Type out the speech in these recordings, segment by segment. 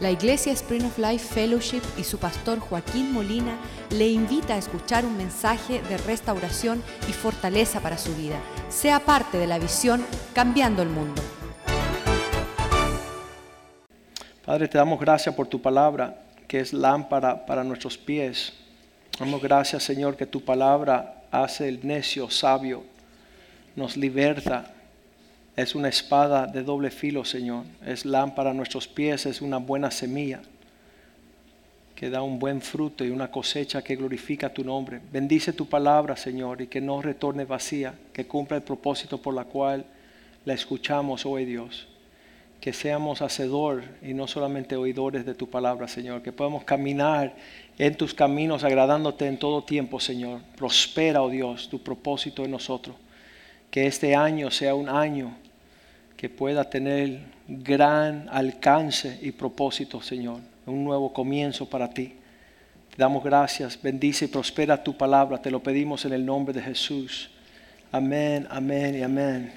La Iglesia Spring of Life Fellowship y su pastor Joaquín Molina le invita a escuchar un mensaje de restauración y fortaleza para su vida. Sea parte de la visión Cambiando el Mundo. Padre, te damos gracias por tu palabra, que es lámpara para nuestros pies. Damos gracias, Señor, que tu palabra hace el necio sabio, nos liberta. Es una espada de doble filo, Señor. Es lámpara a nuestros pies, es una buena semilla que da un buen fruto y una cosecha que glorifica tu nombre. Bendice tu palabra, Señor, y que no retorne vacía, que cumpla el propósito por la cual la escuchamos hoy, Dios. Que seamos hacedor y no solamente oidores de tu palabra, Señor. Que podamos caminar en tus caminos agradándote en todo tiempo, Señor. Prospera, oh Dios, tu propósito en nosotros. Que este año sea un año que pueda tener gran alcance y propósito, Señor. Un nuevo comienzo para ti. Te damos gracias, bendice y prospera tu palabra. Te lo pedimos en el nombre de Jesús. Amén, amén y amén.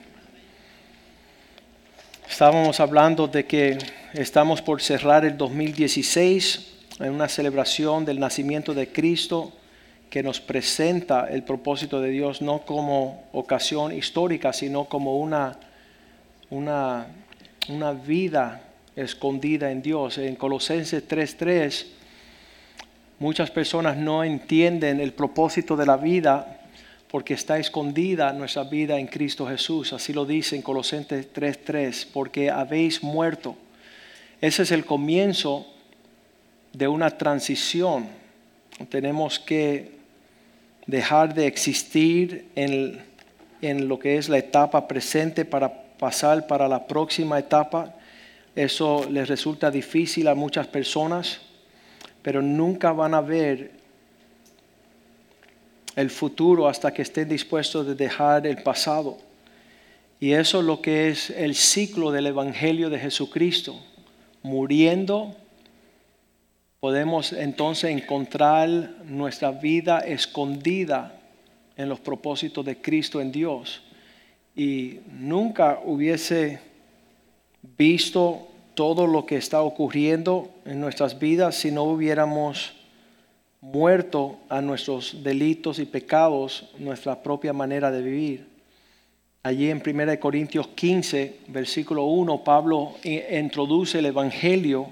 Estábamos hablando de que estamos por cerrar el 2016 en una celebración del nacimiento de Cristo que nos presenta el propósito de Dios no como ocasión histórica, sino como una, una, una vida escondida en Dios. En Colosenses 3:3, muchas personas no entienden el propósito de la vida porque está escondida nuestra vida en Cristo Jesús. Así lo dice en Colosenses 3:3, porque habéis muerto. Ese es el comienzo de una transición. Tenemos que dejar de existir en, en, lo que es la etapa presente para pasar para la próxima etapa. Eso les resulta difícil a muchas personas, pero nunca van a ver el futuro hasta que estén dispuestos de dejar el pasado. Y eso es lo que es el ciclo del Evangelio de Jesucristo. Muriendo, podemos entonces encontrar nuestra vida escondida en los propósitos de Cristo en Dios. Y nunca hubiese visto todo lo que está ocurriendo en nuestras vidas si no hubiéramos muerto a nuestros delitos y pecados, nuestra propia manera de vivir. Allí en 1 Corintios 15, versículo 1, Pablo introduce el Evangelio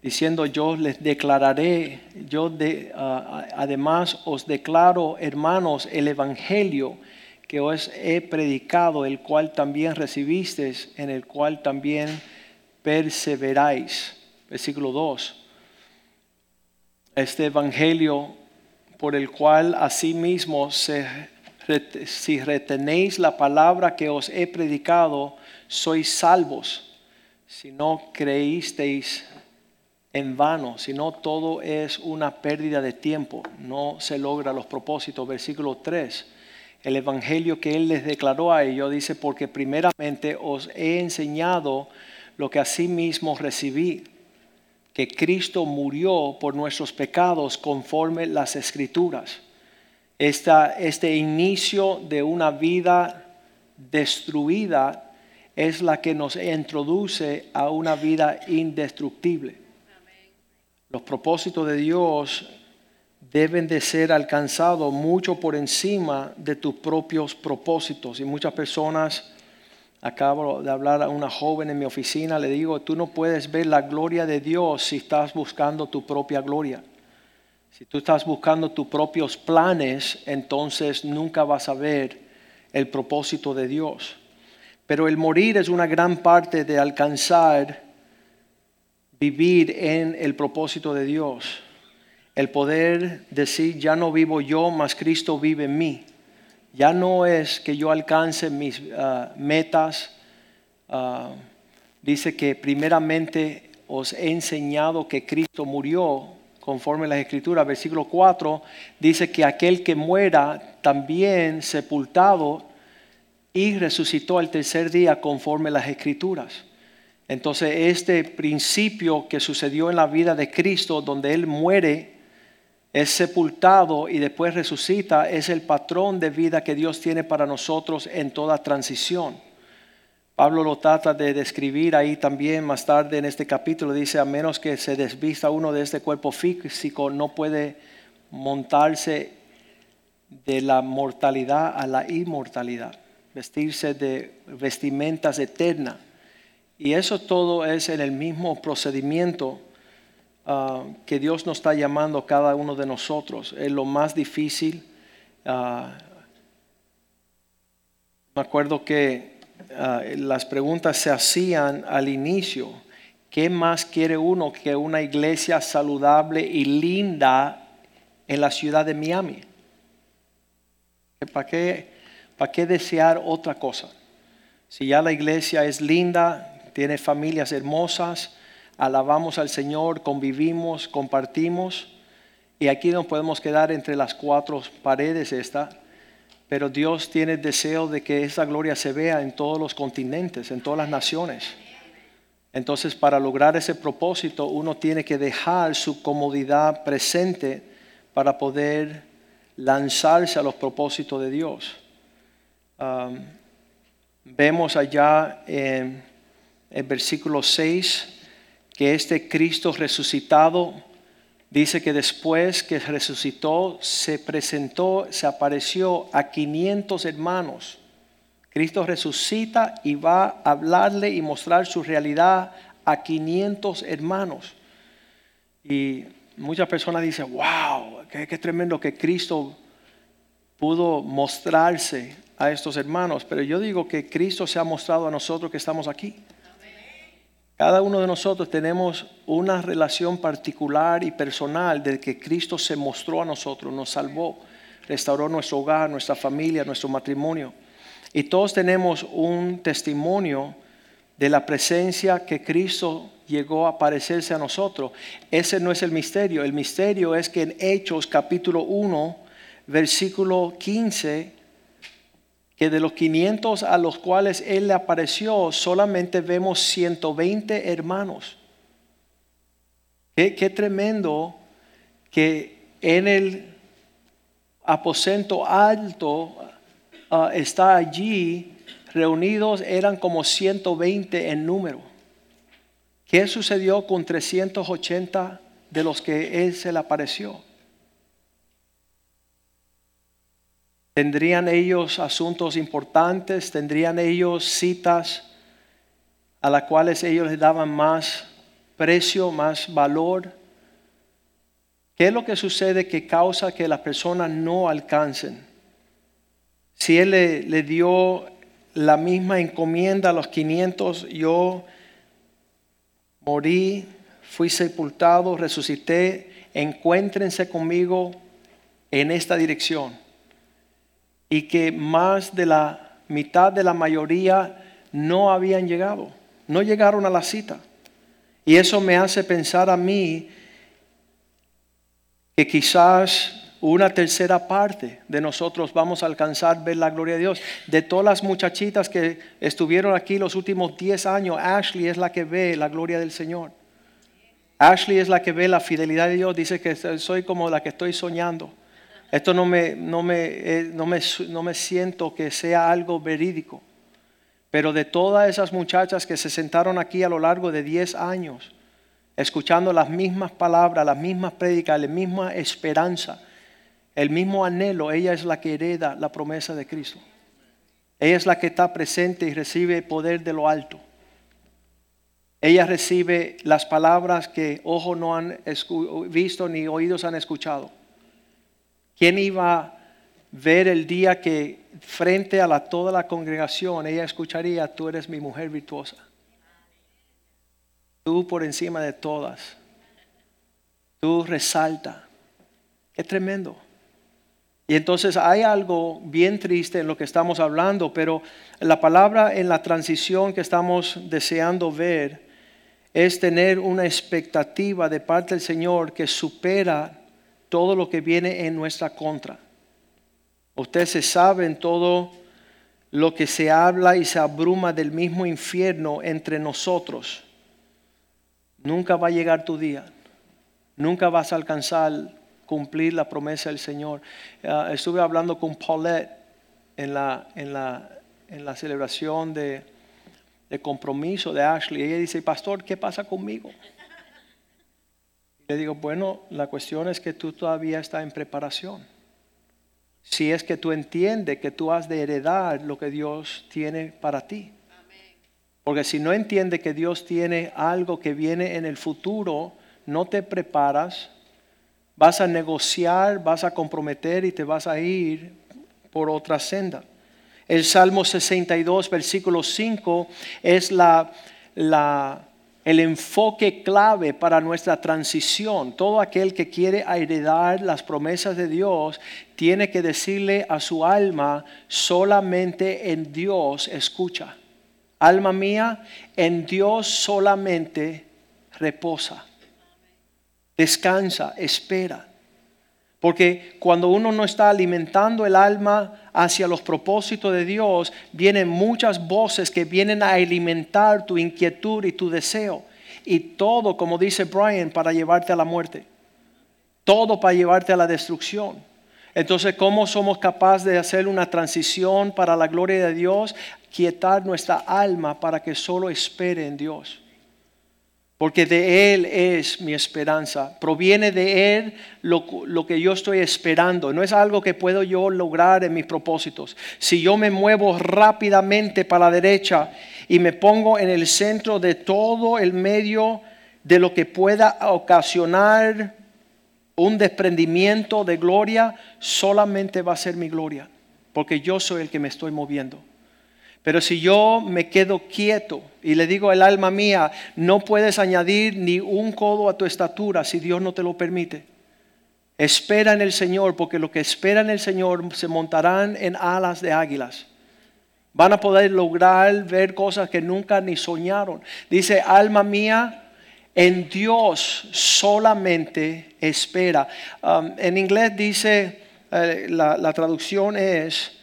diciendo yo les declararé, yo de, además os declaro, hermanos, el Evangelio que os he predicado, el cual también recibisteis, en el cual también perseveráis. Versículo 2 este evangelio por el cual asimismo si retenéis la palabra que os he predicado, sois salvos. Si no creísteis en vano, si no todo es una pérdida de tiempo, no se logra los propósitos. Versículo 3. El evangelio que él les declaró a ellos dice, porque primeramente os he enseñado lo que asimismo recibí que Cristo murió por nuestros pecados conforme las escrituras. este inicio de una vida destruida es la que nos introduce a una vida indestructible. Los propósitos de Dios deben de ser alcanzados mucho por encima de tus propios propósitos. Y muchas personas Acabo de hablar a una joven en mi oficina, le digo, tú no puedes ver la gloria de Dios si estás buscando tu propia gloria. Si tú estás buscando tus propios planes, entonces nunca vas a ver el propósito de Dios. Pero el morir es una gran parte de alcanzar vivir en el propósito de Dios. El poder decir, ya no vivo yo, mas Cristo vive en mí ya no es que yo alcance mis ah, metas. Ah, dice que primeramente os he enseñado que Cristo murió conforme a las escrituras. Versículo 4 dice que aquel que muera también sepultado y resucitó al tercer día conforme a las escrituras. Entonces este principio que sucedió en la vida de Cristo, donde Él muere es sepultado y después resucita, es el patrón de vida que Dios tiene para nosotros en toda transición. Pablo lo trata de describir ahí también más tarde en este capítulo. Dice, a menos que se desvista uno de este cuerpo físico, no puede montarse de la mortalidad a la inmortalidad, vestirse de vestimentas eternas. Y eso todo es en el mismo procedimiento ah, que Dios nos está llamando cada uno de nosotros. Es lo más difícil. Ah, me acuerdo que Ah, las preguntas se hacían al inicio. ¿Qué más quiere uno que una iglesia saludable y linda en la ciudad de Miami? ¿Para qué, ¿Para qué desear otra cosa? Si ya la iglesia es linda, tiene familias hermosas, alabamos al Señor, convivimos, compartimos, y aquí nos podemos quedar entre las cuatro paredes esta pero Dios tiene deseo de que esa gloria se vea en todos los continentes, en todas las naciones. Entonces, para lograr ese propósito, uno tiene que dejar su comodidad presente para poder lanzarse a los propósitos de Dios. Vemos allá en el versículo 6 que este Cristo resucitado Dice que después que resucitó, se presentó, se apareció a 500 hermanos. Cristo resucita y va a hablarle y mostrar su realidad a 500 hermanos. Y muchas personas dicen, wow, qué, qué tremendo que Cristo pudo mostrarse a estos hermanos. Pero yo digo que Cristo se ha mostrado a nosotros que estamos aquí. Cada uno de nosotros tenemos una relación particular y personal de que Cristo se mostró a nosotros, nos salvó, restauró nuestro hogar, nuestra familia, nuestro matrimonio. Y todos tenemos un testimonio de la presencia que Cristo llegó a aparecerse a nosotros. Ese no es el misterio. El misterio es que en Hechos capítulo 1, versículo 15, que de los 500 a los cuales Él le apareció, solamente vemos 120 hermanos. Qué, tremendo que en el aposento alto ah, está allí, reunidos eran como 120 en número. ¿Qué sucedió con 380 de los que Él se le apareció? ¿Tendrían ellos asuntos importantes? ¿Tendrían ellos citas a las cuales ellos les daban más precio, más valor? ¿Qué es lo que sucede que causa que las personas no alcancen? Si Él le, le dio la misma encomienda a los 500, yo morí, fui sepultado, resucité, encuéntrense conmigo en esta dirección y que más de la mitad de la mayoría no habían llegado, no llegaron a la cita. Y eso me hace pensar a mí que quizás una tercera parte de nosotros vamos a alcanzar ver la gloria de Dios. De todas las muchachitas que estuvieron aquí los últimos 10 años, Ashley es la que ve la gloria del Señor. Ashley es la que ve la fidelidad de Dios. Dice que soy como la que estoy soñando. Esto no me, no me, eh, no me, no me siento que sea algo verídico. Pero de todas esas muchachas que se sentaron aquí a lo largo de 10 años, escuchando las mismas palabras, las mismas prédicas, la misma esperanza, el mismo anhelo, ella es la que hereda la promesa de Cristo. Ella es la que está presente y recibe poder de lo alto. Ella recibe las palabras que ojos no han visto ni oídos han escuchado. ¿Quién iba a ver el día que frente a toda la congregación ella escucharía, tú eres mi mujer virtuosa? Tú por encima de todas. Tú resalta. Qué tremendo. Y entonces hay algo bien triste en lo que estamos hablando, pero la palabra en la transición que estamos deseando ver es tener una expectativa de parte del Señor que supera todo lo que viene en nuestra contra. Usted se sabe en todo lo que se habla y se abruma del mismo infierno entre nosotros. Nunca va a llegar tu día. Nunca vas a alcanzar cumplir la promesa del Señor. Ah, estuve hablando con Paulette en la, en la, en la celebración de, de compromiso de Ashley. Ella dice, pastor, ¿qué pasa conmigo? Le digo, bueno, la cuestión es que tú todavía estás en preparación. Si es que tú entiendes que tú has de heredar lo que Dios tiene para ti. Porque si no entiendes que Dios tiene algo que viene en el futuro, no te preparas, vas a negociar, vas a comprometer y te vas a ir por otra senda. El Salmo 62, versículo 5 es la, la, el enfoque clave para nuestra transición. Todo aquel que quiere heredar las promesas de Dios tiene que decirle a su alma, solamente en Dios escucha. Alma mía, en Dios solamente reposa. Descansa, espera. Porque cuando uno no está alimentando el alma hacia los propósitos de Dios, vienen muchas voces que vienen a alimentar tu inquietud y tu deseo. Y todo, como dice Brian, para llevarte a la muerte. Todo para llevarte a la destrucción. Entonces, ¿cómo somos capaces de hacer una transición para la gloria de Dios? Quietar nuestra alma para que solo espere en Dios porque de Él es mi esperanza. Proviene de Él lo, que yo estoy esperando. No es algo que puedo yo lograr en mis propósitos. Si yo me muevo rápidamente para la derecha y me pongo en el centro de todo el medio de lo que pueda ocasionar un desprendimiento de gloria, solamente va a ser mi gloria, porque yo soy el que me estoy moviendo. Pero si yo me quedo quieto y le digo al alma mía, no puedes añadir ni un codo a tu estatura si Dios no te lo permite. Espera en el Señor, porque lo que espera en el Señor se montarán en alas de águilas. Van a poder lograr ver cosas que nunca ni soñaron. Dice, alma mía, en Dios solamente espera. Um, en inglés dice, eh, la, la traducción es,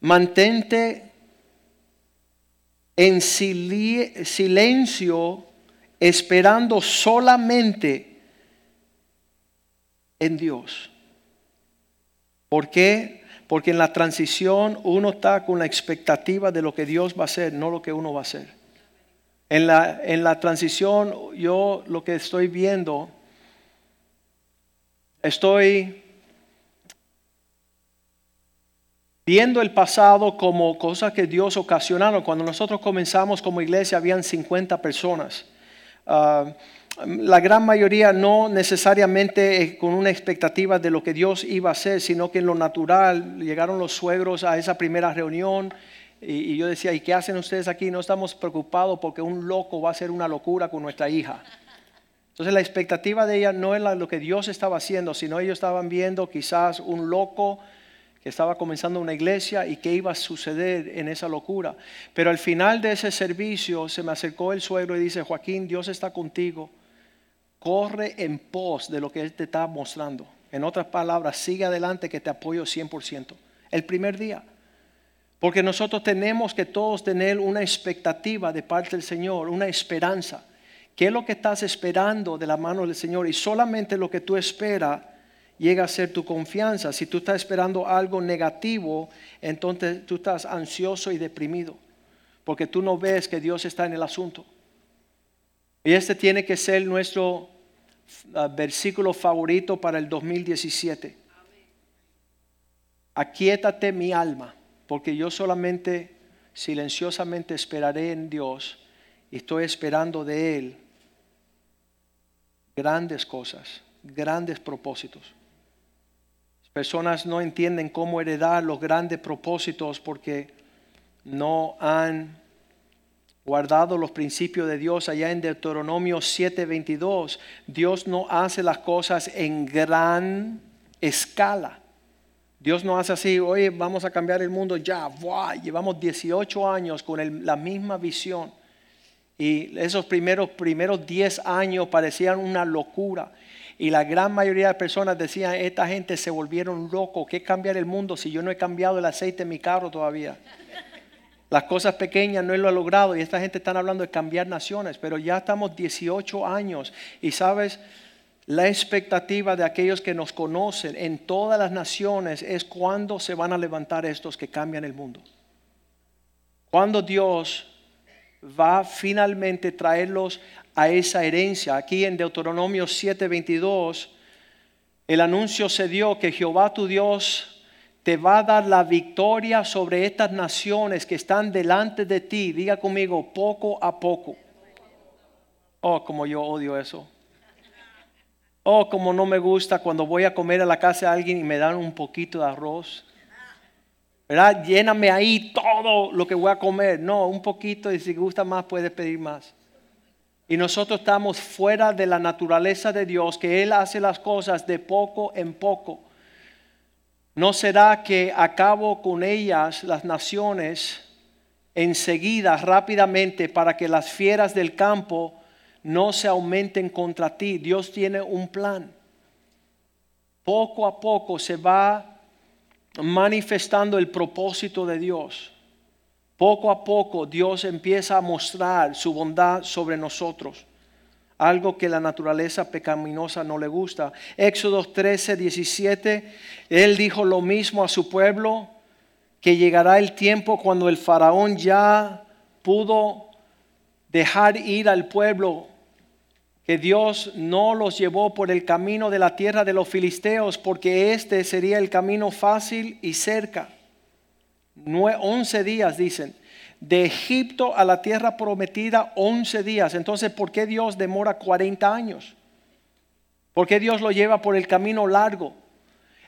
mantente en silencio, esperando solamente en Dios. ¿Por qué? Porque en la transición uno está con la expectativa de lo que Dios va a hacer, no lo que uno va a hacer. En la, en la transición yo lo que estoy viendo, estoy viendo el pasado como cosas que Dios ocasionaron. Cuando nosotros comenzamos como iglesia habían 50 personas. Ah, la gran mayoría no necesariamente con una expectativa de lo que Dios iba a hacer, sino que en lo natural llegaron los suegros a esa primera reunión y, y yo decía, ¿y qué hacen ustedes aquí? No estamos preocupados porque un loco va a hacer una locura con nuestra hija. Entonces la expectativa de ella no era lo que Dios estaba haciendo, sino ellos estaban viendo quizás un loco estaba comenzando una iglesia y qué iba a suceder en esa locura. Pero al final de ese servicio se me acercó el suegro y dice, Joaquín, Dios está contigo. Corre en pos de lo que Él te está mostrando. En otras palabras, sigue adelante que te apoyo 100%. El primer día. Porque nosotros tenemos que todos tener una expectativa de parte del Señor, una esperanza. ¿Qué es lo que estás esperando de la mano del Señor? Y solamente lo que tú esperas llega a ser tu confianza. Si tú estás esperando algo negativo, entonces tú estás ansioso y deprimido, porque tú no ves que Dios está en el asunto. Y este tiene que ser nuestro ah, versículo favorito para el 2017. Aquietate mi alma, porque yo solamente silenciosamente esperaré en Dios y estoy esperando de Él grandes cosas, grandes propósitos. Personas no entienden cómo heredar los grandes propósitos porque no han guardado los principios de Dios. Allá en Deuteronomio 7:22, Dios no hace las cosas en gran escala. Dios no hace así, oye, vamos a cambiar el mundo ya. Llevamos 18 años con la misma visión. Y esos primeros, primeros 10 años parecían una locura. Y la gran mayoría de personas decían, esta gente se volvieron locos, ¿qué cambiar el mundo si yo no he cambiado el aceite en mi carro todavía? Las cosas pequeñas no lo he logrado y esta gente está hablando de cambiar naciones, pero ya estamos 18 años y sabes, la expectativa de aquellos que nos conocen en todas las naciones es cuándo se van a levantar estos que cambian el mundo. Cuando Dios va finalmente traerlos a esa herencia. Aquí en Deuteronomio 7:22, el anuncio se dio que Jehová tu Dios te va a dar la victoria sobre estas naciones que están delante de ti. Diga conmigo, poco a poco. Oh, como yo odio eso. Oh, como no me gusta cuando voy a comer a la casa de alguien y me dan un poquito de arroz. ¿Verdad? Lléname ahí todo lo que voy a comer. No, un poquito y si gusta más puedes pedir más. Y nosotros estamos fuera de la naturaleza de Dios, que Él hace las cosas de poco en poco. ¿No será que acabo con ellas las naciones enseguida, rápidamente, para que las fieras del campo no se aumenten contra ti? Dios tiene un plan. Poco a poco se va manifestando el propósito de Dios. Poco a poco Dios empieza a mostrar su bondad sobre nosotros. Algo que la naturaleza pecaminosa no le gusta. Éxodo 13, 17. Él dijo lo mismo a su pueblo, que llegará el tiempo cuando el faraón ya pudo dejar ir al pueblo, que Dios no los llevó por el camino de la tierra de los filisteos, porque este sería el camino fácil y cerca 11 días dicen. De Egipto a la tierra prometida 11 días. Entonces, ¿por qué Dios demora 40 años? ¿Por qué Dios lo lleva por el camino largo?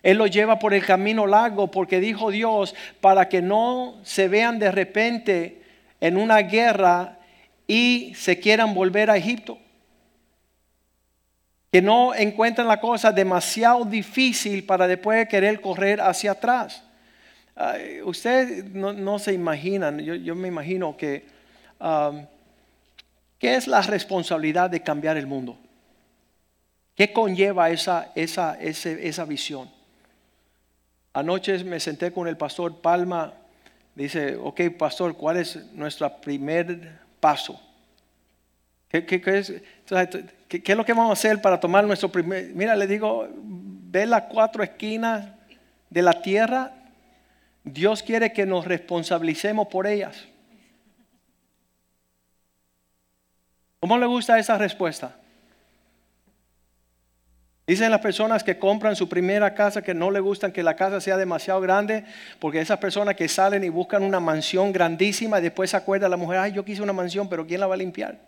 Él lo lleva por el camino largo porque dijo Dios para que no se vean de repente en una guerra y se quieran volver a Egipto. Que no encuentren la cosa demasiado difícil para después querer correr hacia atrás. Ustedes no, se imaginan, yo, me imagino que, ¿qué es la responsabilidad de cambiar el mundo? ¿Qué conlleva esa, esa, esa visión? Anoche me senté con el pastor Palma, dice, ok, pastor, ¿cuál es nuestro primer paso? ¿Qué, qué, es, ¿qué, es, lo que vamos a hacer para tomar nuestro primer? Mira, le digo, ve las cuatro esquinas de la tierra Dios quiere que nos responsabilicemos por ellas. ¿Cómo le gusta esa respuesta? Dicen las personas que compran su primera casa que no le gustan que la casa sea demasiado grande, porque esas personas que salen y buscan una mansión grandísima y después se acuerda la mujer, ay, yo quise una mansión, pero ¿quién la va a limpiar?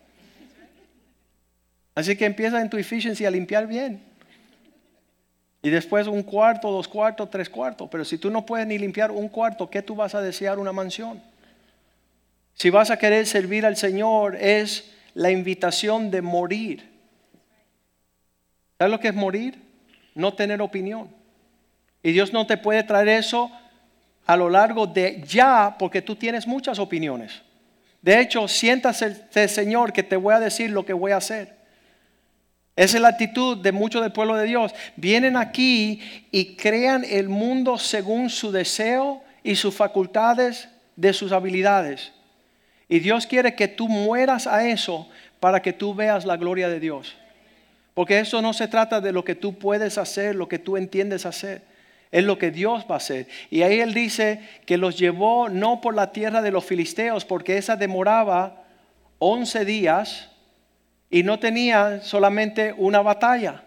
Así que empieza en tu efficiency a limpiar bien. Y después un cuarto, dos cuartos, tres cuartos. Pero si tú no puedes ni limpiar un cuarto, ¿qué tú vas a desear una mansión? Si vas a querer servir al Señor, es la invitación de morir. ¿Sabes lo que es morir? No tener opinión. Y Dios no te puede traer eso a lo largo de ya, porque tú tienes muchas opiniones. De hecho, siéntase, Señor, que te voy a decir lo que voy a hacer. Esa es la actitud de muchos del pueblo de Dios. Vienen aquí y crean el mundo según su deseo y sus facultades de sus habilidades. Y Dios quiere que tú mueras a eso para que tú veas la gloria de Dios. Porque eso no se trata de lo que tú puedes hacer, lo que tú entiendes hacer. Es lo que Dios va a hacer. Y ahí Él dice que los llevó no por la tierra de los filisteos, porque esa demoraba 11 días y no tenían solamente una batalla,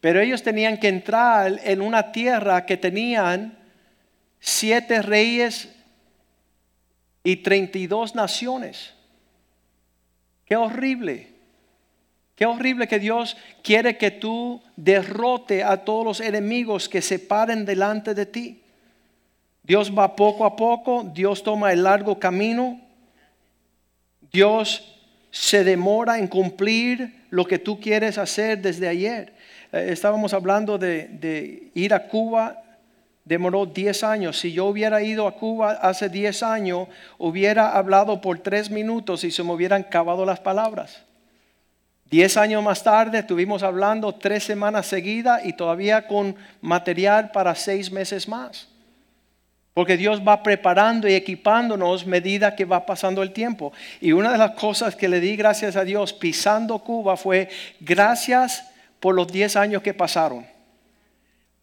pero ellos tenían que entrar en una tierra que tenían siete reyes y treinta y dos naciones. Qué horrible. Qué horrible que Dios quiere que tú derrote a todos los enemigos que se paren delante de ti. Dios va poco a poco, Dios toma el largo camino, Dios se demora en cumplir lo que tú quieres hacer desde ayer. Eh, estábamos hablando de, ir a Cuba, demoró 10 años. Si yo hubiera ido a Cuba hace 10 años, hubiera hablado por 3 minutos y se me hubieran acabado las palabras. 10 años más tarde estuvimos hablando tres semanas seguidas y todavía con material para seis meses más. Porque Dios va preparando y equipándonos medida que va pasando el tiempo. Y una de las cosas que le di gracias a Dios pisando Cuba fue gracias por los 10 años que pasaron.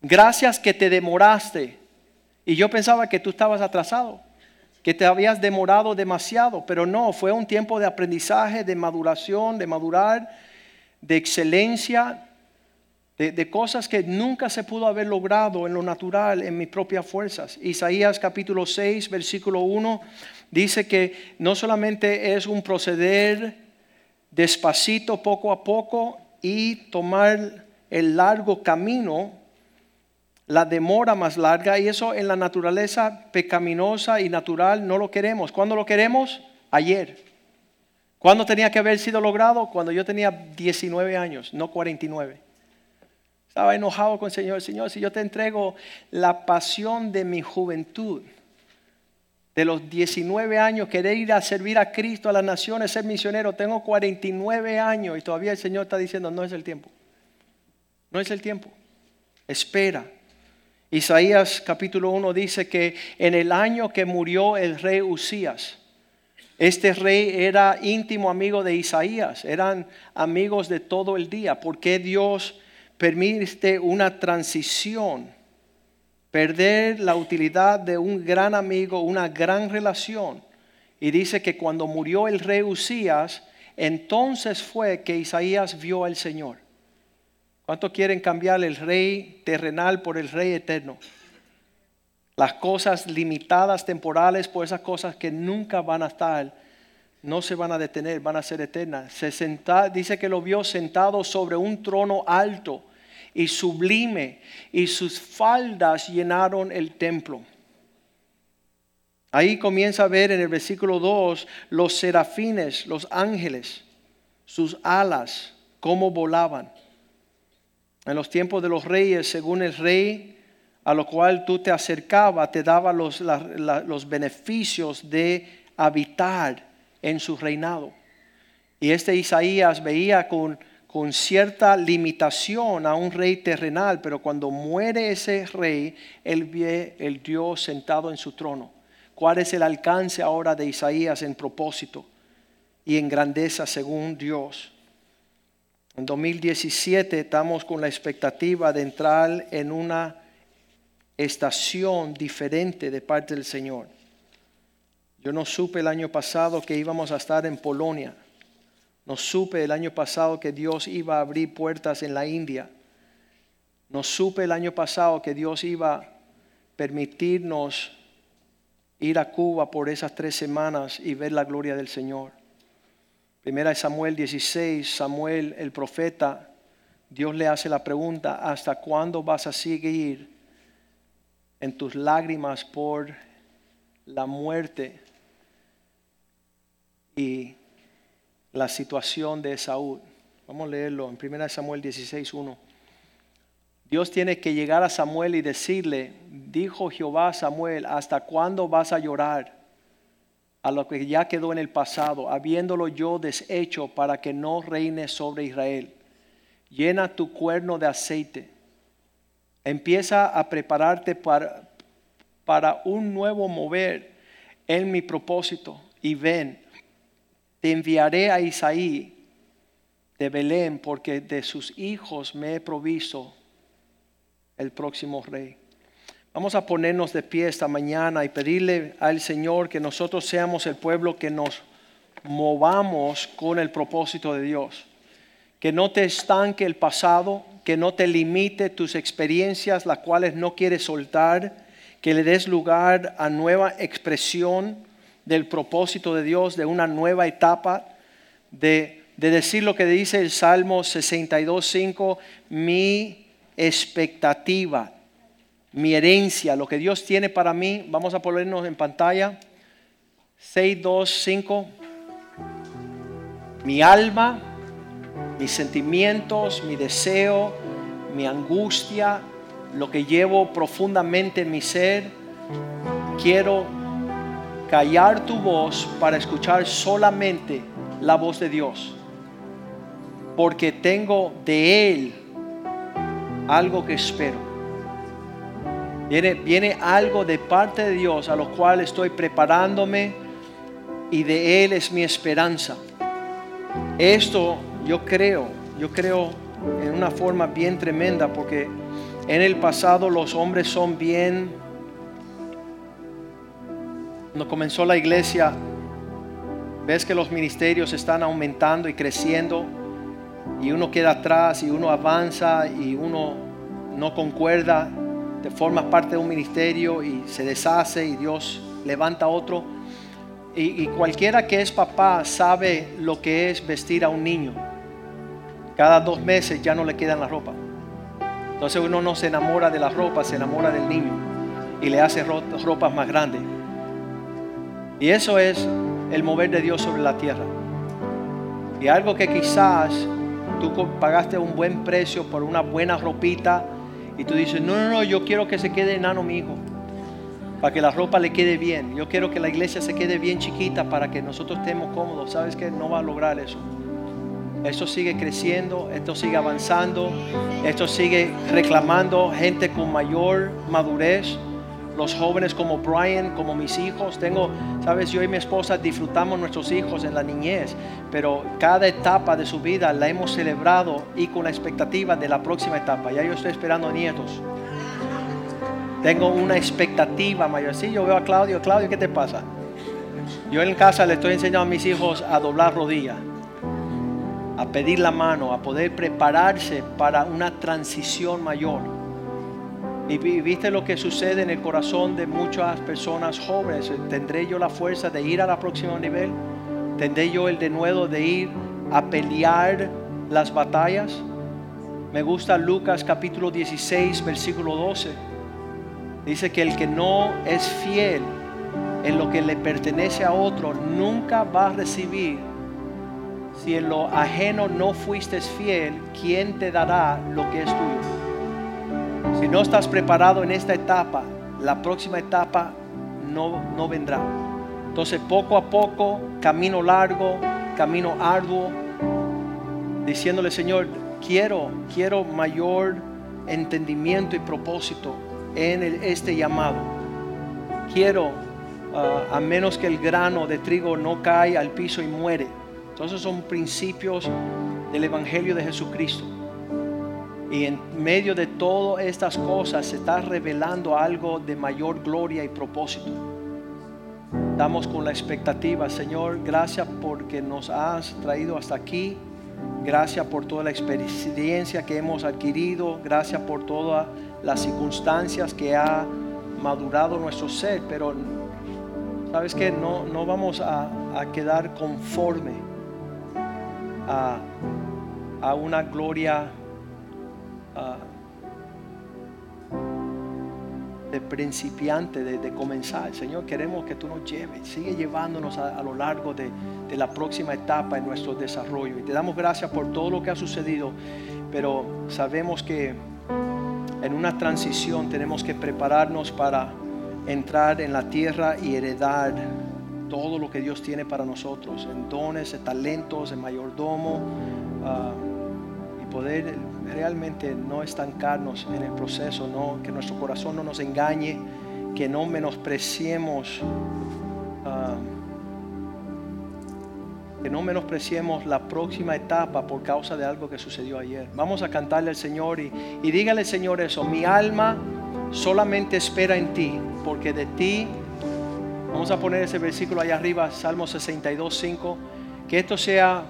Gracias que te demoraste. Y yo pensaba que tú estabas atrasado que te habías demorado demasiado, pero no, fue un tiempo de aprendizaje, de maduración, de madurar, de excelencia, de, cosas que nunca se pudo haber logrado en lo natural, en mis propias fuerzas. Isaías capítulo 6, versículo 1, dice que no solamente es un proceder despacito, poco a poco, y tomar el largo camino, la demora más larga, y eso en la naturaleza pecaminosa y natural no lo queremos. ¿Cuándo lo queremos? Ayer. ¿Cuándo tenía que haber sido logrado? Cuando yo tenía 19 años, no 49. Estaba enojado con el Señor. Señor, si yo te entrego la pasión de mi juventud, de los 19 años, querer ir a servir a Cristo, a las naciones, ser misionero, tengo 49 años y todavía el Señor está diciendo, no es el tiempo. No es el tiempo. Espera. Isaías capítulo 1 dice que en el año que murió el rey Usías, este rey era íntimo amigo de Isaías, eran amigos de todo el día. ¿Por qué Dios permite una transición, perder la utilidad de un gran amigo, una gran relación. Y dice que cuando murió el rey Usías, entonces fue que Isaías vio al Señor. ¿Cuánto quieren cambiar el rey terrenal por el rey eterno? Las cosas limitadas, temporales, por esas cosas que nunca van a estar, no se van a detener, van a ser eternas. Se senta, dice que lo vio sentado sobre un trono alto y sublime, y sus faldas llenaron el templo. Ahí comienza a ver en el versículo 2 los serafines, los ángeles, sus alas, cómo volaban. En los tiempos de los reyes, según el rey a lo cual tú te acercabas, te daba los, los beneficios de habitar en su reinado. Y este Isaías veía con con cierta limitación a un rey terrenal, pero cuando muere ese rey, él ve el Dios sentado en su trono. ¿Cuál es el alcance ahora de Isaías en propósito y en grandeza según Dios? En 2017 estamos con la expectativa de entrar en una estación diferente de parte del Señor. Yo no supe el año pasado que íbamos a estar en Polonia no supe el año pasado que Dios iba a abrir puertas en la India. No supe el año pasado que Dios iba a permitirnos ir a Cuba por esas tres semanas y ver la gloria del Señor. Primera de Samuel 16, Samuel el profeta, Dios le hace la pregunta, ¿hasta cuándo vas a seguir en tus lágrimas por la muerte? Y la situación de Saúl. Vamos a leerlo en 1 Samuel 16, 1. Dios tiene que llegar a Samuel y decirle, dijo Jehová a Samuel, ¿hasta cuándo vas a llorar a lo que ya quedó en el pasado, habiéndolo yo deshecho para que no reine sobre Israel? Llena tu cuerno de aceite. Empieza a prepararte para, para un nuevo mover en mi propósito y ven enviaré a Isaí de Belén, porque de sus hijos me he provisto el próximo rey. Vamos a ponernos de pie esta mañana y pedirle al Señor que nosotros seamos el pueblo que nos movamos con el propósito de Dios. Que no te estanque el pasado, que no te limite tus experiencias, las cuales no quieres soltar, que le des lugar a nueva expresión del propósito de Dios, de una nueva etapa, de, decir lo que dice el Salmo 62.5, mi expectativa, mi herencia, lo que Dios tiene para mí. Vamos a ponernos en pantalla. 6.2.5. Mi alma, mis sentimientos, mi deseo, mi angustia, lo que llevo profundamente en mi ser. Quiero callar tu voz para escuchar solamente la voz de Dios. Porque tengo de Él algo que espero. Viene, algo de parte de Dios a lo cual estoy preparándome y de Él es mi esperanza. Esto yo creo, yo creo en una forma bien tremenda porque en el pasado los hombres son bien Cuando comenzó la iglesia, ves que los ministerios están aumentando y creciendo y uno queda atrás y uno avanza y uno no concuerda, te formas parte de un ministerio y se deshace y Dios levanta otro. Y, cualquiera que es papá sabe lo que es vestir a un niño. Cada dos meses ya no le quedan la ropa. Entonces uno no se enamora de la ropa, se enamora del niño y le hace ropas más grandes. Y eso es el mover de Dios sobre la tierra. Y algo que quizás tú pagaste un buen precio por una buena ropita y tú dices, no, no, no, yo quiero que se quede enano mi hijo, para que la ropa le quede bien. Yo quiero que la iglesia se quede bien chiquita para que nosotros estemos cómodos. ¿Sabes que No va a lograr eso. Esto sigue creciendo, esto sigue avanzando, esto sigue reclamando gente con mayor madurez. Los jóvenes como Brian, como mis hijos, tengo, sabes, yo y mi esposa disfrutamos nuestros hijos en la niñez, pero cada etapa de su vida la hemos celebrado y con la expectativa de la próxima etapa. Ya yo estoy esperando nietos. Tengo una expectativa mayor. Sí, yo veo a Claudio, Claudio, ¿qué te pasa? Yo en casa le estoy enseñando a mis hijos a doblar rodillas a pedir la mano, a poder prepararse para una transición mayor. Y viste lo que sucede en el corazón de muchas personas jóvenes. ¿Tendré yo la fuerza de ir a la próxima nivel? ¿Tendré yo el de nuevo de ir a pelear las batallas? Me gusta Lucas capítulo 16, versículo 12. Dice que el que no es fiel en lo que le pertenece a otro nunca va a recibir si en lo ajeno no fuiste fiel, ¿quién te dará lo que es tuyo? Si no estás preparado en esta etapa, la próxima etapa no, no vendrá. Entonces poco a poco, camino largo, camino arduo, diciéndole Señor, quiero, quiero mayor entendimiento y propósito en este llamado. Quiero, ah, a menos que el grano de trigo no cae al piso y muere entonces son principios del Evangelio de Jesucristo. Y en medio de todas estas cosas se está revelando algo de mayor gloria y propósito. Damos con la expectativa, Señor, gracias porque nos has traído hasta aquí. Gracias por toda la experiencia que hemos adquirido. Gracias por todas las circunstancias que ha madurado nuestro ser. Pero, ¿sabes que No, no vamos a, a quedar conforme a, una gloria de principiante, de, comenzar. Señor, queremos que tú nos lleves, sigue llevándonos a, lo largo de, la próxima etapa en nuestro desarrollo. Y te damos gracias por todo lo que ha sucedido, pero sabemos que en una transición tenemos que prepararnos para entrar en la tierra y heredar todo lo que Dios tiene para nosotros, en dones, en talentos, en mayordomo, ah, y poder realmente no estancarnos en el proceso, no, que nuestro corazón no nos engañe, que no menospreciemos. Ah, que no menospreciemos la próxima etapa por causa de algo que sucedió ayer. Vamos a cantarle al Señor y, y dígale Señor eso, mi alma solamente espera en ti, porque de ti Vamos a poner ese versículo allá arriba, Salmo 62, 5. Que esto sea,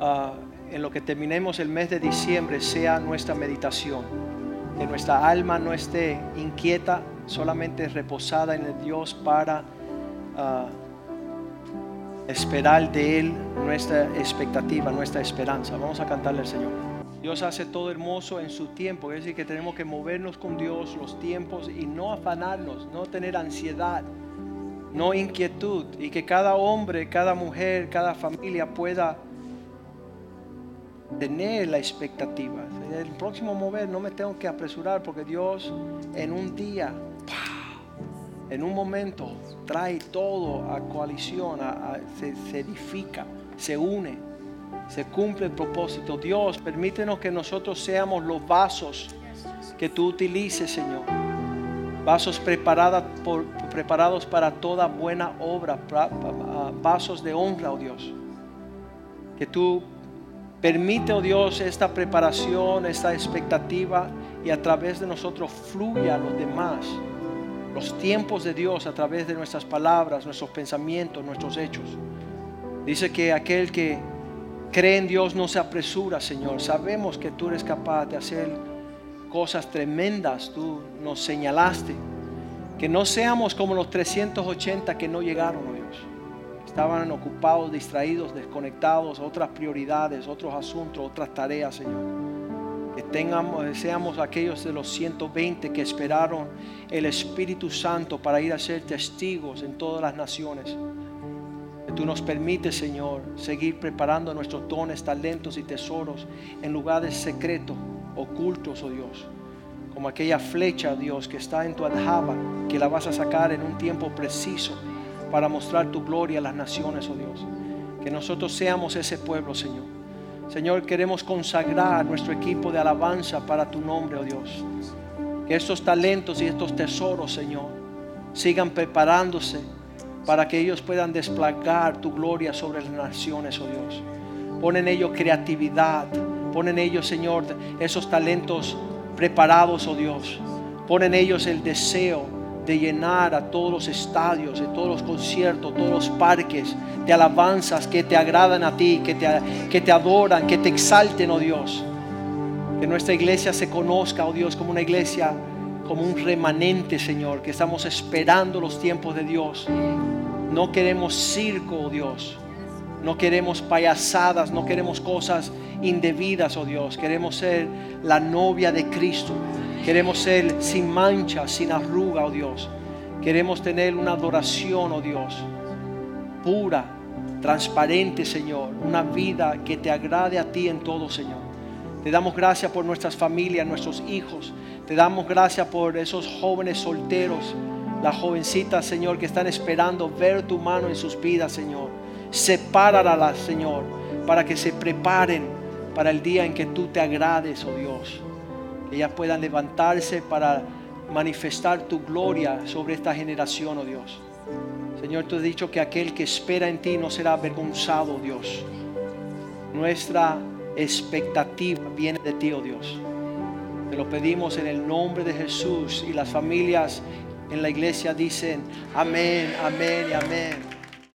ah, en lo que terminemos el mes de diciembre, sea nuestra meditación. Que nuestra alma no esté inquieta, solamente reposada en el Dios para ah, esperar de Él nuestra expectativa, nuestra esperanza. Vamos a cantarle al Señor. Dios hace todo hermoso en su tiempo. Es decir, que tenemos que movernos con Dios los tiempos y no afanarnos, no tener ansiedad no inquietud, y que cada hombre, cada mujer, cada familia pueda tener la expectativa. El próximo mover no me tengo que apresurar porque Dios en un día, en un momento, trae todo a coalición, se, edifica, se une, se cumple el propósito. Dios, permítenos que nosotros seamos los vasos que tú utilices, Señor vasos por, preparados para toda buena obra, vasos de honra, oh Dios. Que tú permite, oh Dios, esta preparación, esta expectativa y a través de nosotros fluya a los demás los tiempos de Dios a través de nuestras palabras, nuestros pensamientos, nuestros hechos. Dice que aquel que cree en Dios no se apresura, Señor. Sabemos que tú eres capaz de hacer cosas tremendas, tú nos señalaste. Que no seamos como los 380 que no llegaron, oh Dios. Estaban ocupados, distraídos, desconectados, otras prioridades, otros asuntos, otras tareas, Señor que tengamos, seamos aquellos de los 120 que esperaron el Espíritu Santo para ir a ser testigos en todas las naciones. Que tú nos permites, Señor, seguir preparando nuestros dones, talentos y tesoros en lugares secretos, ocultos, oh Dios. Como aquella flecha, Dios, que está en tu aljaba, que la vas a sacar en un tiempo preciso para mostrar tu gloria a las naciones, oh Dios. Que nosotros seamos ese pueblo, Señor Señor, queremos consagrar nuestro equipo de alabanza para tu nombre, oh Dios. Que estos talentos y estos tesoros, Señor, sigan preparándose para que ellos puedan desplegar tu gloria sobre las naciones, oh Dios. Pon en ellos creatividad, pon en ellos, Señor, esos talentos preparados, oh Dios. Pon en ellos el deseo de llenar a todos los estadios, de todos los conciertos, todos los parques de alabanzas que te agradan a ti, que te, que te adoran, que te exalten, oh Dios. Que nuestra iglesia se conozca, oh Dios, como una iglesia, como un remanente, Señor, que estamos esperando los tiempos de Dios. No queremos circo, oh Dios. No queremos payasadas, no queremos cosas indebidas, oh Dios. Queremos ser la novia de Cristo. Queremos ser sin mancha, sin arruga, oh Dios. Queremos tener una adoración, oh Dios, pura, transparente, Señor. Una vida que te agrade a ti en todo, Señor. Te damos gracias por nuestras familias, nuestros hijos. Te damos gracias por esos jóvenes solteros, las jovencitas, Señor, que están esperando ver tu mano en sus vidas, Señor. Sepáralas, Señor, para que se preparen para el día en que tú te agrades, oh Dios que ellas puedan levantarse para manifestar tu gloria sobre esta generación, oh Dios. Señor, tú has dicho que aquel que espera en ti no será avergonzado, oh Dios. Nuestra expectativa viene de ti, oh Dios. Te lo pedimos en el nombre de Jesús y las familias en la iglesia dicen amén, amén y amén.